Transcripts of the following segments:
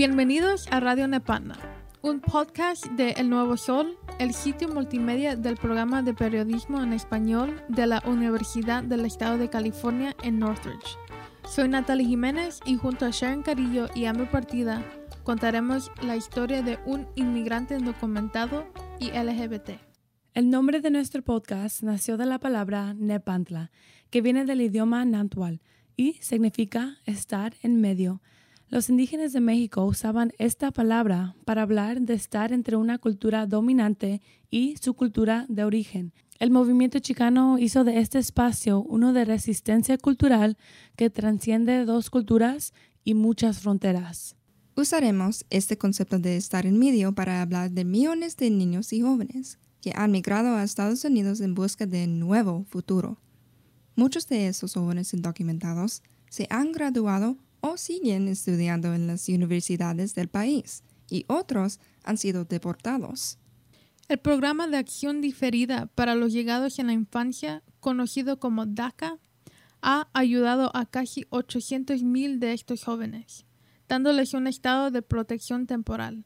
Bienvenidos a Radio Nepanda, un podcast de El Nuevo Sol, el sitio multimedia del programa de periodismo en español de la Universidad del Estado de California en Northridge. Soy Natalie Jiménez y junto a Sharon Carillo y a mi partida contaremos la historia de un inmigrante indocumentado y LGBT. El nombre de nuestro podcast nació de la palabra Nepantla, que viene del idioma nantual y significa estar en medio. Los indígenas de México usaban esta palabra para hablar de estar entre una cultura dominante y su cultura de origen. El movimiento chicano hizo de este espacio uno de resistencia cultural que transciende dos culturas y muchas fronteras. Usaremos este concepto de estar en medio para hablar de millones de niños y jóvenes que han migrado a Estados Unidos en busca de un nuevo futuro. Muchos de esos jóvenes indocumentados se han graduado o siguen estudiando en las universidades del país y otros han sido deportados. El programa de acción diferida para los llegados en la infancia, conocido como DACA, ha ayudado a casi 800.000 de estos jóvenes, dándoles un estado de protección temporal.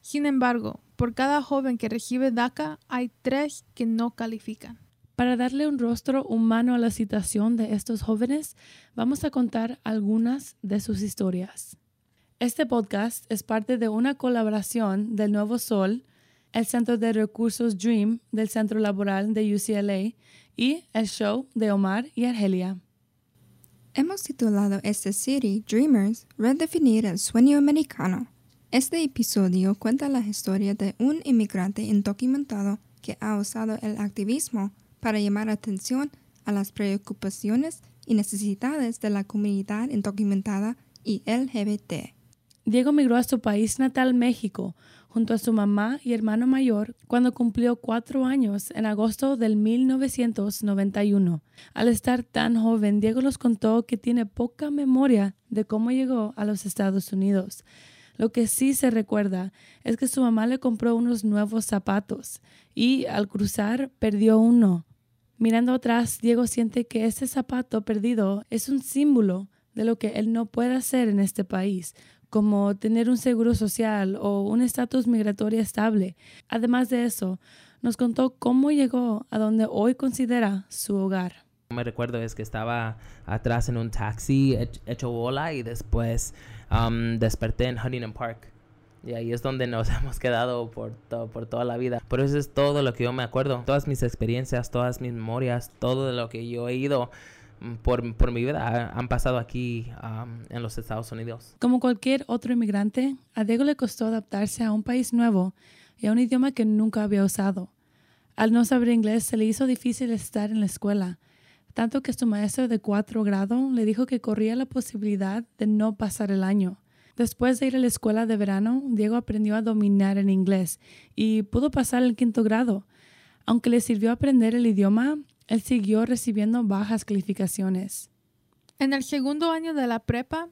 Sin embargo, por cada joven que recibe DACA hay tres que no califican. Para darle un rostro humano a la situación de estos jóvenes, vamos a contar algunas de sus historias. Este podcast es parte de una colaboración del Nuevo Sol, el Centro de Recursos Dream del Centro Laboral de UCLA y el show de Omar y Argelia. Hemos titulado esta serie Dreamers, redefinir el sueño americano. Este episodio cuenta la historia de un inmigrante indocumentado que ha usado el activismo para llamar atención a las preocupaciones y necesidades de la comunidad indocumentada y LGBT. Diego migró a su país natal, México, junto a su mamá y hermano mayor cuando cumplió cuatro años en agosto del 1991. Al estar tan joven, Diego nos contó que tiene poca memoria de cómo llegó a los Estados Unidos. Lo que sí se recuerda es que su mamá le compró unos nuevos zapatos y al cruzar perdió uno. Mirando atrás, Diego siente que ese zapato perdido es un símbolo de lo que él no puede hacer en este país, como tener un seguro social o un estatus migratorio estable. Además de eso, nos contó cómo llegó a donde hoy considera su hogar. Me recuerdo es que estaba atrás en un taxi hecho bola y después um, desperté en Huntington Park. Y ahí es donde nos hemos quedado por, por toda la vida. Por eso es todo lo que yo me acuerdo. Todas mis experiencias, todas mis memorias, todo lo que yo he ido mm, por, por mi vida han pasado aquí en los Estados Unidos. Como cualquier otro inmigrante, a Diego le costó adaptarse a un país nuevo y a un idioma que nunca había usado. Al no saber inglés se le hizo difícil estar en la escuela tanto que su maestro de cuatro grado le dijo que corría la posibilidad de no pasar el año. Después de ir a la escuela de verano, Diego aprendió a dominar el inglés y pudo pasar el quinto grado. Aunque le sirvió aprender el idioma, él siguió recibiendo bajas calificaciones. En el segundo año de la prepa,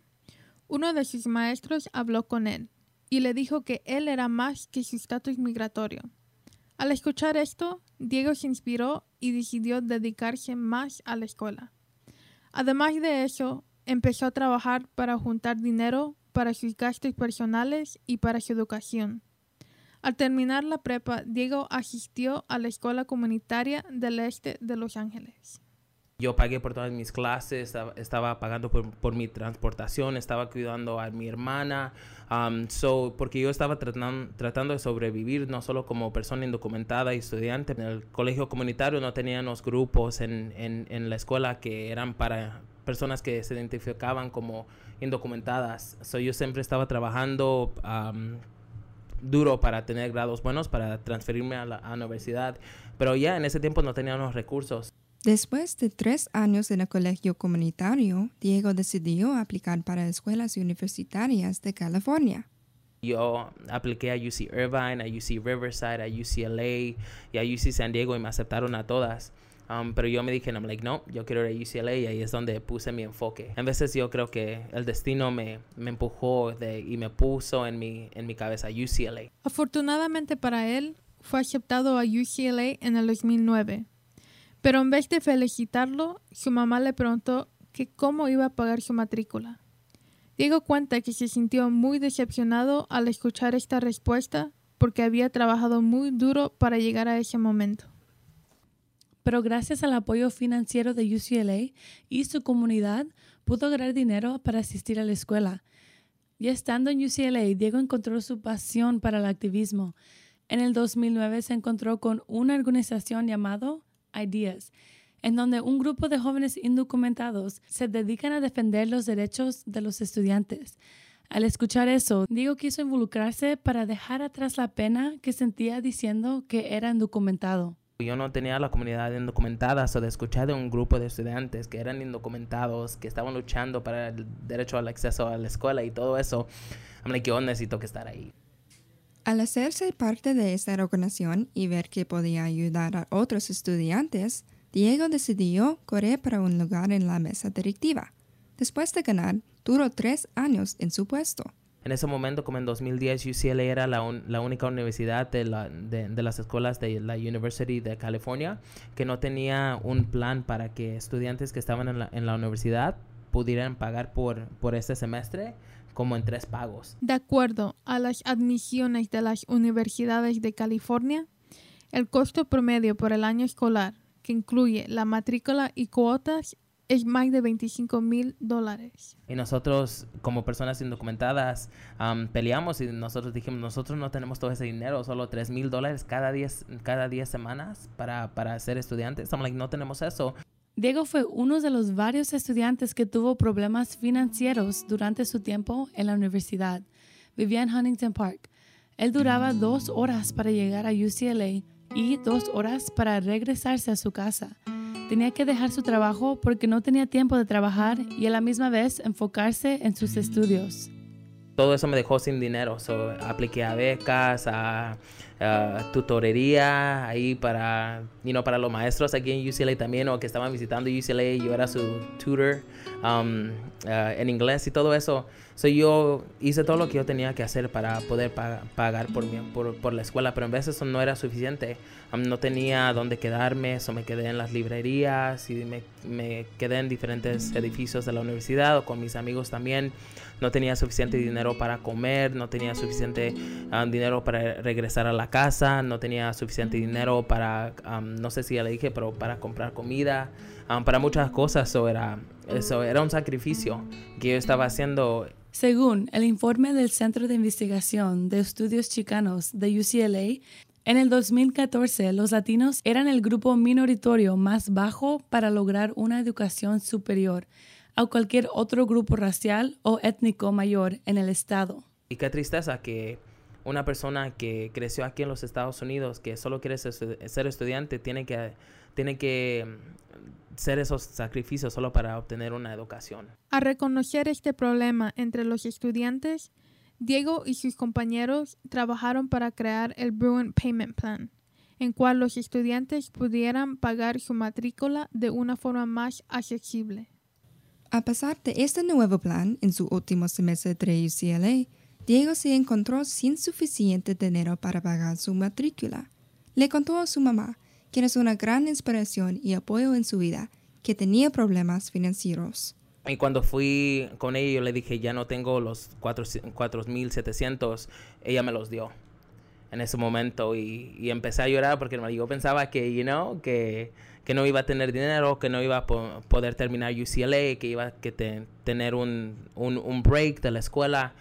uno de sus maestros habló con él y le dijo que él era más que su estatus migratorio. Al escuchar esto, Diego se inspiró y decidió dedicarse más a la escuela. Además de eso, empezó a trabajar para juntar dinero para sus gastos personales y para su educación. Al terminar la prepa, Diego asistió a la escuela comunitaria del este de Los Ángeles. Yo pagué por todas mis clases, estaba pagando por, mi transportación, estaba cuidando a mi hermana, um, so, porque yo estaba tratando, de sobrevivir no solo como persona indocumentada y estudiante. En el colegio comunitario no teníamos grupos en, en, en la escuela que eran para personas que se identificaban como indocumentadas. So, yo siempre estaba trabajando um, duro para tener grados buenos, para transferirme a la, a la universidad, pero ya en ese tiempo no teníamos recursos. Después de tres años en el colegio comunitario, Diego decidió aplicar para escuelas universitarias de California. Yo apliqué a UC Irvine, a UC Riverside, a UCLA y a UC San Diego y me aceptaron a todas. Um, pero yo me dije, I'm no, yo quiero ir a UCLA y ahí es donde puse mi enfoque. En veces yo creo que el destino me, me empujó y me puso en mi, en mi cabeza UCLA. Afortunadamente para él, fue aceptado a UCLA en el 2009 pero en vez de felicitarlo, su mamá le preguntó que cómo iba a pagar su matrícula. Diego cuenta que se sintió muy decepcionado al escuchar esta respuesta porque había trabajado muy duro para llegar a ese momento. Pero gracias al apoyo financiero de UCLA y su comunidad, pudo ganar dinero para asistir a la escuela. Y estando en UCLA, Diego encontró su pasión para el activismo. En el 2009 se encontró con una organización llamada Ideas, en donde un grupo de jóvenes indocumentados se dedican a defender los derechos de los estudiantes. Al escuchar eso, Diego quiso involucrarse para dejar atrás la pena que sentía diciendo que era indocumentado. Yo no tenía la comunidad indocumentada, o de escuchar de un grupo de estudiantes que eran indocumentados, que estaban luchando para el derecho al acceso a la escuela y todo eso. I'm like, yo necesito que estar ahí. Al hacerse parte de esta organización y ver que podía ayudar a otros estudiantes, Diego decidió correr para un lugar en la mesa directiva. Después de ganar, duró tres años en su puesto. En ese momento, como en 2010, UCLA era la, única universidad de, las escuelas de la University de California que no tenía un plan para que estudiantes que estaban en la, universidad pudieran pagar por, por este semestre como en tres pagos. De acuerdo a las admisiones de las universidades de California, el costo promedio por el año escolar que incluye la matrícula y cuotas, es más de 25 mil dólares. Y nosotros, como personas indocumentadas, peleamos y nosotros dijimos, nosotros no tenemos todo ese dinero, solo 3 mil dólares cada 10 cada diez semanas para, para ser estudiantes. Estamos like, no tenemos eso. Diego fue uno de los varios estudiantes que tuvo problemas financieros durante su tiempo en la universidad. Vivía en Huntington Park. Él duraba dos horas para llegar a UCLA y dos horas para regresarse a su casa. Tenía que dejar su trabajo porque no tenía tiempo de trabajar y a la misma vez enfocarse en sus estudios. Todo eso me dejó sin dinero. So, apliqué a becas, a, tutorería, ahí para, you para los maestros aquí en UCLA también, o que estaban visitando UCLA, yo era su tutor um, uh, en inglés y todo eso. So, yo hice todo lo que yo tenía que hacer para poder pagar por, mi, por, la escuela, pero en veces eso no era suficiente. Um, no tenía dónde quedarme, eso me quedé en las librerías y me, me, quedé en diferentes edificios de la universidad o con mis amigos también. No tenía suficiente dinero para comer, no tenía suficiente um, dinero para regresar a la casa, no tenía suficiente dinero para, um, no sé si ya le dije, pero para comprar comida, para muchas cosas. Eso era, eso era un sacrificio que yo estaba haciendo según el informe del Centro de Investigación de Estudios Chicanos de UCLA, en el 2014 los latinos eran el grupo minoritario más bajo para lograr una educación superior a cualquier otro grupo racial o étnico mayor en el estado. Y qué tristeza que una persona que creció aquí en los Estados Unidos, que solo quiere ser, estudiante, tiene que, tiene que hacer esos sacrificios solo para obtener una educación. A reconocer este problema entre los estudiantes, Diego y sus compañeros trabajaron para crear el Bruin Payment Plan, en cual los estudiantes pudieran pagar su matrícula de una forma más accesible. A pesar de este nuevo plan, en su último semestre de UCLA, Diego se encontró sin suficiente dinero para pagar su matrícula. Le contó a su mamá quien es una gran inspiración y apoyo en su vida, que tenía problemas financieros. Y cuando fui con ella, yo le dije, ya no tengo los 4.700, ella me los dio en ese momento y, empecé a llorar porque yo pensaba que, you que, no iba a tener dinero, que no iba a poder terminar UCLA, que iba a tener un break de la escuela,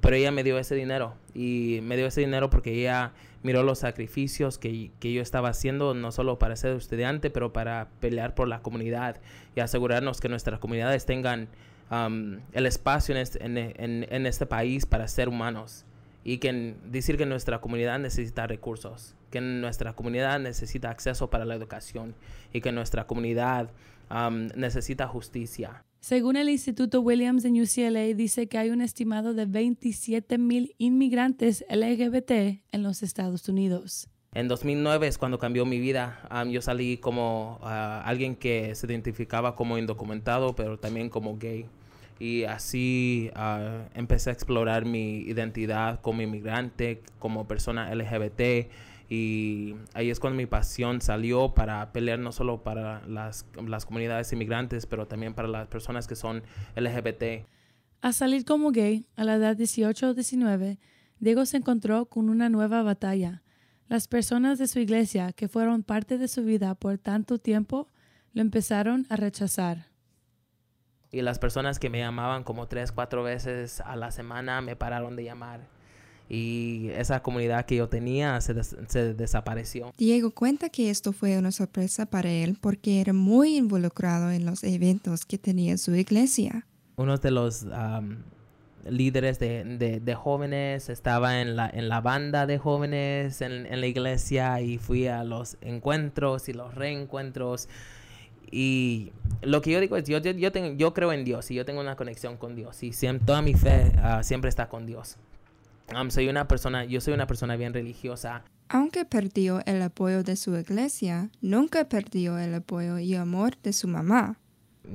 pero ella me dio ese dinero y me dio ese dinero porque ella miró los sacrificios que, que, yo estaba haciendo, no solo para ser estudiante, pero para pelear por la comunidad y asegurarnos que nuestras comunidades tengan um, el espacio en este, en, este, país para ser humanos. Y que decir que nuestra comunidad necesita recursos, que nuestra comunidad necesita acceso para la educación y que nuestra comunidad um, necesita justicia. Según el Instituto Williams en UCLA, dice que hay un estimado de 27 mil inmigrantes LGBT en los Estados Unidos. En 2009 es cuando cambió mi vida. yo salí como ah, alguien que se identificaba como indocumentado, pero también como gay. Y así ah, empecé a explorar mi identidad como inmigrante, como persona LGBT y ahí es cuando mi pasión salió para pelear no solo para las, las comunidades inmigrantes, pero también para las personas que son LGBT. Al salir como gay, a la edad 18 o 19, Diego se encontró con una nueva batalla. Las personas de su iglesia, que fueron parte de su vida por tanto tiempo, lo empezaron a rechazar. Y las personas que me llamaban como tres, cuatro veces a la semana me pararon de llamar. Y esa comunidad que yo tenía se, des- se desapareció. Diego cuenta que esto fue una sorpresa para él porque era muy involucrado en los eventos que tenía su iglesia. Uno de los líderes de, de- de jóvenes estaba en la, en la banda de jóvenes en, en la iglesia y fui a los encuentros y los reencuentros. Y lo que yo digo es, yo, yo, yo, tengo, yo creo en Dios y yo tengo una conexión con Dios y siem- toda mi fe ah, siempre está con Dios. Soy una persona, yo soy una persona bien religiosa. Aunque perdió el apoyo de su iglesia, nunca perdió el apoyo y amor de su mamá.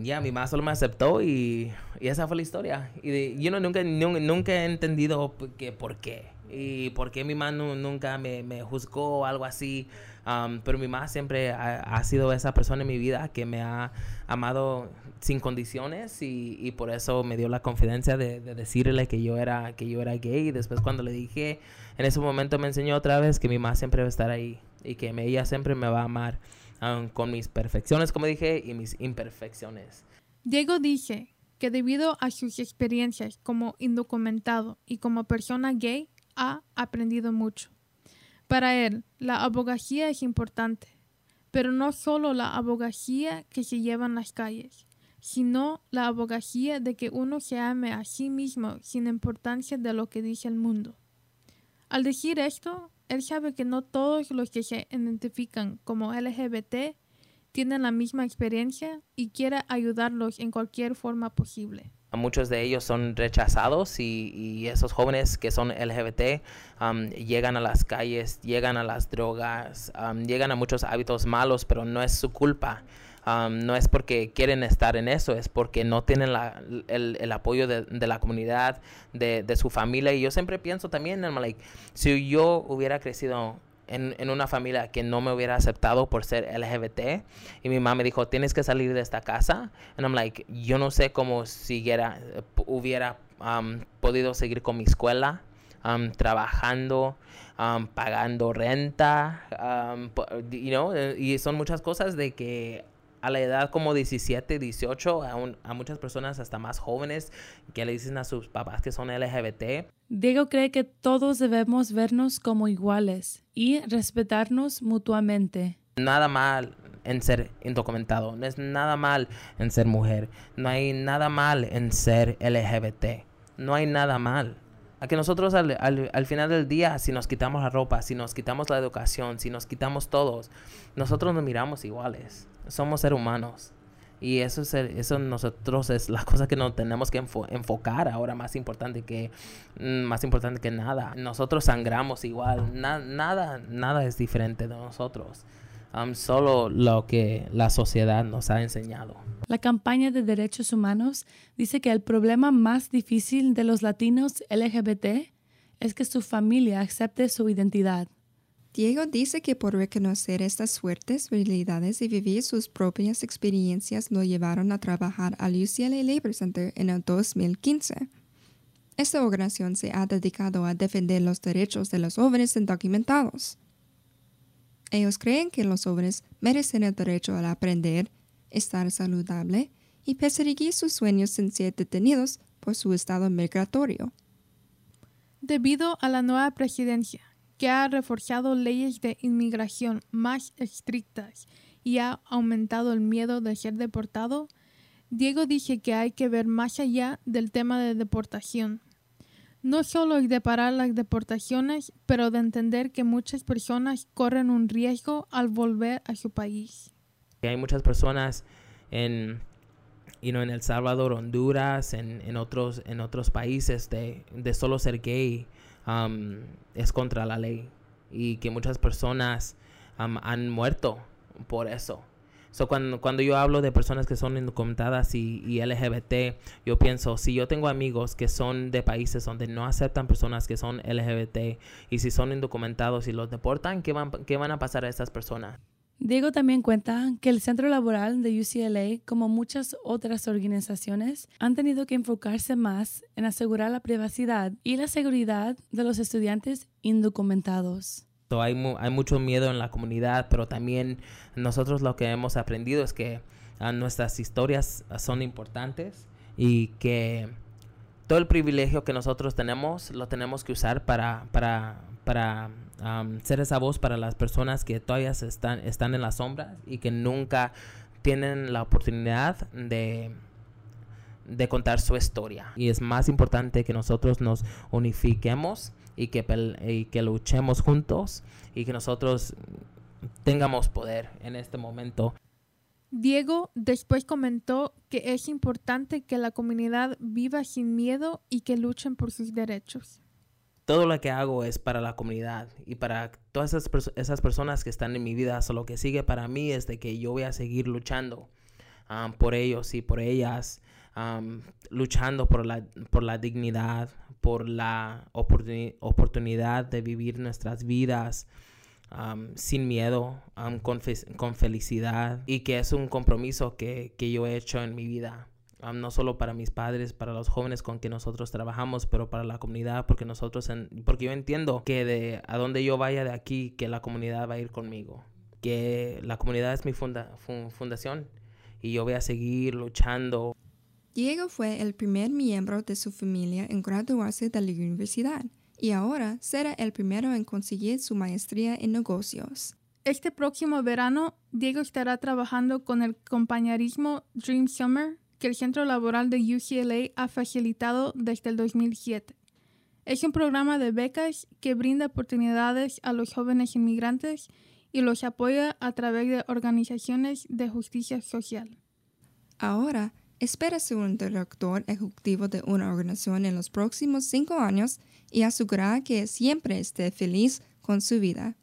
Ya, mi mamá solo me aceptó y, y esa fue la historia. Y de- yo no, nunca, nun- nunca he entendido que por qué. Y por qué mi mamá nu- nunca me, me juzgó o algo así. Am, pero mi mamá siempre ha, ha sido esa persona en mi vida que me ha amado sin condiciones y, y por eso me dio la confidencia de, de decirle que yo era que yo era gay y después cuando le dije en ese momento me enseñó otra vez que mi mamá siempre va a estar ahí y que ella siempre me va a amar um, con mis perfecciones como dije y mis imperfecciones Diego dice que debido a sus experiencias como indocumentado y como persona gay, ha aprendido mucho. Para él, la abogacía es importante, pero no solo la abogacía que se lleva en las calles, sino la abogacía de que uno se ame a sí mismo sin importancia de lo que dice el mundo. Al decir esto, él sabe que no todos los que se identifican como LGBT tienen la misma experiencia y quiere ayudarlos en cualquier forma posible. Muchos de ellos son rechazados y, y esos jóvenes que son LGBT um, llegan a las calles, llegan a las drogas, um, llegan a muchos hábitos malos, pero no es su culpa. Um, no es porque quieren estar en eso, es porque no tienen la- el, el apoyo de, de la comunidad, de, de su familia. Y yo siempre pienso también, I'm like, si yo hubiera crecido en, en una familia que no me hubiera aceptado por ser LGBT y mi mamá me dijo, tienes que salir de esta casa. And I'm like, yo no sé cómo siguiera, eh, hubiera um, podido seguir con mi escuela, um, trabajando, um, pagando renta, um, you know, eh, y son muchas cosas de que a la edad como 17, 18, a, un- a muchas personas hasta más jóvenes que le dicen a sus papás que son LGBT, Diego cree que todos debemos vernos como iguales y respetarnos mutuamente. nada mal en ser indocumentado, no es nada mal en ser mujer, no hay nada mal en ser LGBT, no hay nada mal. A que nosotros al, al- al final del día, si nos quitamos la ropa, si nos quitamos la educación, si nos quitamos todos, nosotros nos miramos iguales, somos seres humanos. Y eso es eso nosotros es la cosa que nos tenemos que enfo- enfocar ahora más importante que mm, más importante que nada. Nosotros sangramos igual, na- nada nada es diferente de nosotros. Um, solo lo que la sociedad nos ha enseñado. La campaña de derechos humanos dice que el problema más difícil de los latinos LGBT es que su familia acepte su identidad. Diego dice que por reconocer estas fuertes realidades y vivir sus propias experiencias lo llevaron a trabajar al UCLA Labor Center en el 2015. Esta organización se ha dedicado a defender los derechos de los jóvenes indocumentados. Ellos creen que los jóvenes merecen el derecho a aprender, estar saludable y perseguir sus sueños sin ser detenidos por su estado migratorio. Debido a la nueva presidencia, que ha reforzado leyes de inmigración más estrictas y ha aumentado el miedo de ser deportado, Diego dice que hay que ver más allá del tema de deportación. No solo de parar las deportaciones, pero de entender que muchas personas corren un riesgo al volver a su país. Hay muchas personas en you know, en El Salvador, Honduras, en, en otros en otros países de, de solo ser gay um, es contra la ley y que muchas personas um, han muerto por eso. So, cuando, cuando yo hablo de personas que son indocumentadas y, y LGBT, yo pienso, si yo tengo amigos que son de países donde no aceptan personas que son LGBT y si son indocumentados y los deportan, ¿qué van, qué van a pasar a estas personas? Diego también cuenta que el Centro Laboral de UCLA, como muchas otras organizaciones, han tenido que enfocarse más en asegurar la privacidad y la seguridad de los estudiantes indocumentados. Hay, hay mucho miedo en la comunidad, pero también nosotros lo que hemos aprendido es que ah, nuestras historias son importantes y que todo el privilegio que nosotros tenemos lo tenemos que usar para, para, para ser esa voz para las personas que todavía están, están en las sombras y que nunca tienen la oportunidad de, de contar su historia. Y es más importante que nosotros nos unifiquemos y que, y que luchemos juntos y que nosotros tengamos poder en este momento. Diego después comentó que es importante que la comunidad viva sin miedo y que luchen por sus derechos todo lo que hago es para la comunidad y para todas esas, esas personas que están en mi vida. Lo que sigue para mí es de que yo voy a seguir luchando um, por ellos y por ellas, luchando por la, por la dignidad, por la oportunidad de vivir nuestras vidas. Sin miedo, con, con, felicidad y que es un compromiso que, que yo he hecho en mi vida no solo para mis padres, para los jóvenes con que nosotros trabajamos, pero para la comunidad, porque nosotros, porque yo entiendo que de a donde yo vaya de aquí, que la comunidad va a ir conmigo, que la comunidad es mi fundación y yo voy a seguir luchando. Diego fue el primer miembro de su familia en graduarse de la universidad y ahora será el primero en conseguir su maestría en negocios. Este próximo verano, Diego estará trabajando con el compañerismo Dream Summer que el Centro Laboral de UCLA ha facilitado desde el 2007. Es un programa de becas que brinda oportunidades a los jóvenes inmigrantes y los apoya a través de organizaciones de justicia social. Ahora, espera ser un director ejecutivo de una organización en los próximos cinco años y asegurar que siempre esté feliz con su vida.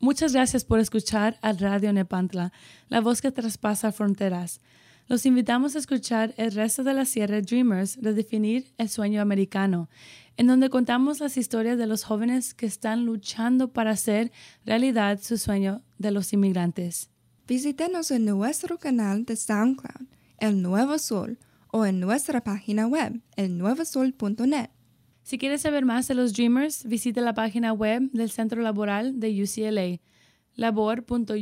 Muchas gracias por escuchar a Radio Nepantla, la voz que traspasa fronteras. Los invitamos a escuchar el resto de la Sierra Dreamers redefinir el sueño americano, en donde contamos las historias de los jóvenes que están luchando para hacer realidad su sueño de los inmigrantes. Visítenos en nuestro canal de SoundCloud, El Nuevo Sol, o en nuestra página web, elnuevosol.net. Si quieres saber más de los Dreamers, visite la página web del Centro Laboral de UCLA, labor.ucla.edu.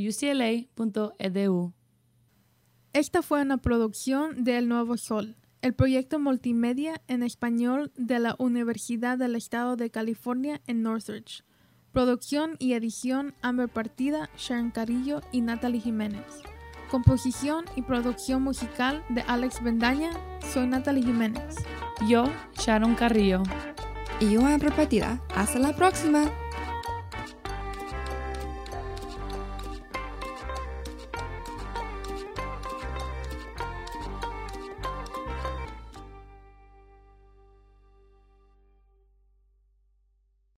Esta fue una producción de El Nuevo Sol, el proyecto multimedia en español de la Universidad del Estado de California en Northridge. Producción y edición Amber Partida, Sharon Carillo y Natalie Jiménez. Composición y producción musical de Alex Bendaña. Soy Natalie Jiménez. Yo, Sharon Carrillo. Y yo, Amber Partida. Hasta la próxima.